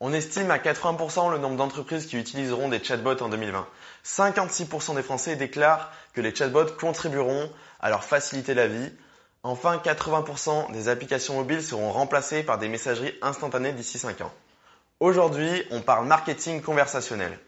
On estime à 80% le nombre d'entreprises qui utiliseront des chatbots en 2020. 56% des Français déclarent que les chatbots contribueront à leur faciliter la vie. Enfin, 80% des applications mobiles seront remplacées par des messageries instantanées d'ici 5 ans. Aujourd'hui, on parle marketing conversationnel.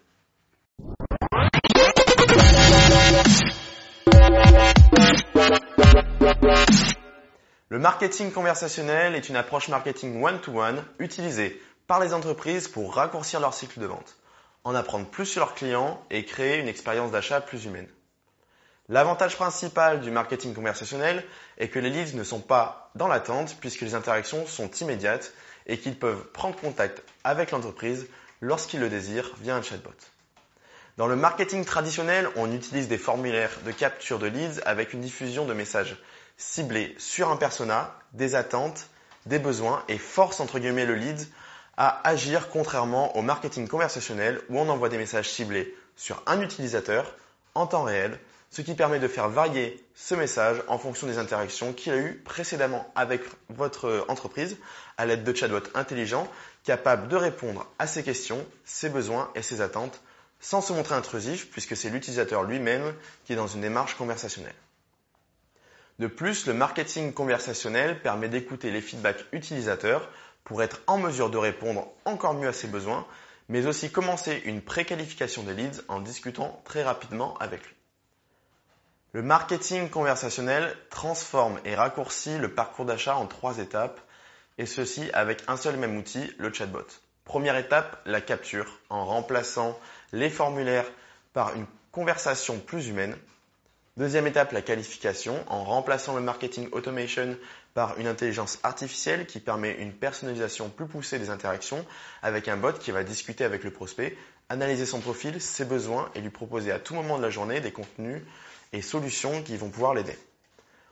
Le marketing conversationnel est une approche marketing one-to-one utilisée par les entreprises pour raccourcir leur cycle de vente, en apprendre plus sur leurs clients et créer une expérience d'achat plus humaine. L'avantage principal du marketing conversationnel est que les leads ne sont pas dans l'attente puisque les interactions sont immédiates et qu'ils peuvent prendre contact avec l'entreprise lorsqu'ils le désirent via un chatbot. Dans le marketing traditionnel, on utilise des formulaires de capture de leads avec une diffusion de messages ciblés sur un persona, des attentes, des besoins et force entre guillemets le lead à agir contrairement au marketing conversationnel où on envoie des messages ciblés sur un utilisateur en temps réel, ce qui permet de faire varier ce message en fonction des interactions qu'il a eues précédemment avec votre entreprise à l'aide de chatbots intelligents capables de répondre à ses questions, ses besoins et ses attentes sans se montrer intrusif puisque c'est l'utilisateur lui-même qui est dans une démarche conversationnelle. De plus, le marketing conversationnel permet d'écouter les feedbacks utilisateurs pour être en mesure de répondre encore mieux à ses besoins, mais aussi commencer une préqualification des leads en discutant très rapidement avec lui. Le marketing conversationnel transforme et raccourcit le parcours d'achat en trois étapes, et ceci avec un seul même outil, le chatbot. Première étape, la capture, en remplaçant les formulaires par une conversation plus humaine. Deuxième étape, la qualification, en remplaçant le marketing automation par une intelligence artificielle qui permet une personnalisation plus poussée des interactions avec un bot qui va discuter avec le prospect, analyser son profil, ses besoins et lui proposer à tout moment de la journée des contenus et solutions qui vont pouvoir l'aider.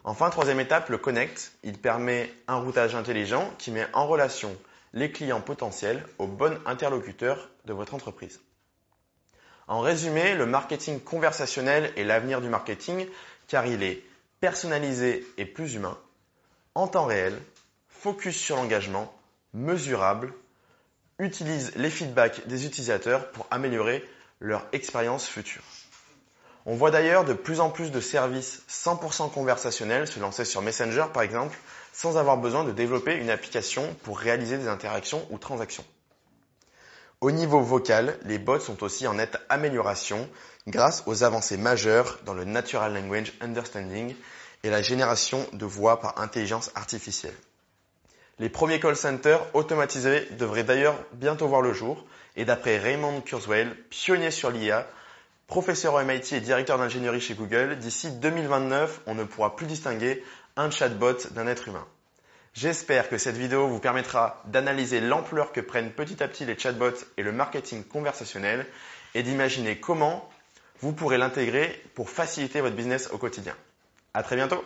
Enfin, troisième étape, le connect. Il permet un routage intelligent qui met en relation les clients potentiels aux bons interlocuteurs de votre entreprise. En résumé, le marketing conversationnel est l'avenir du marketing car il est personnalisé et plus humain en temps réel, focus sur l'engagement, mesurable, utilise les feedbacks des utilisateurs pour améliorer leur expérience future. On voit d'ailleurs de plus en plus de services 100% conversationnels se lancer sur Messenger par exemple, sans avoir besoin de développer une application pour réaliser des interactions ou transactions. Au niveau vocal, les bots sont aussi en nette amélioration grâce aux avancées majeures dans le Natural Language Understanding et la génération de voix par intelligence artificielle. Les premiers call centers automatisés devraient d'ailleurs bientôt voir le jour et d'après Raymond Kurzweil, pionnier sur l'IA, professeur au MIT et directeur d'ingénierie chez Google, d'ici 2029, on ne pourra plus distinguer un chatbot d'un être humain. J'espère que cette vidéo vous permettra d'analyser l'ampleur que prennent petit à petit les chatbots et le marketing conversationnel et d'imaginer comment vous pourrez l'intégrer pour faciliter votre business au quotidien. À très bientôt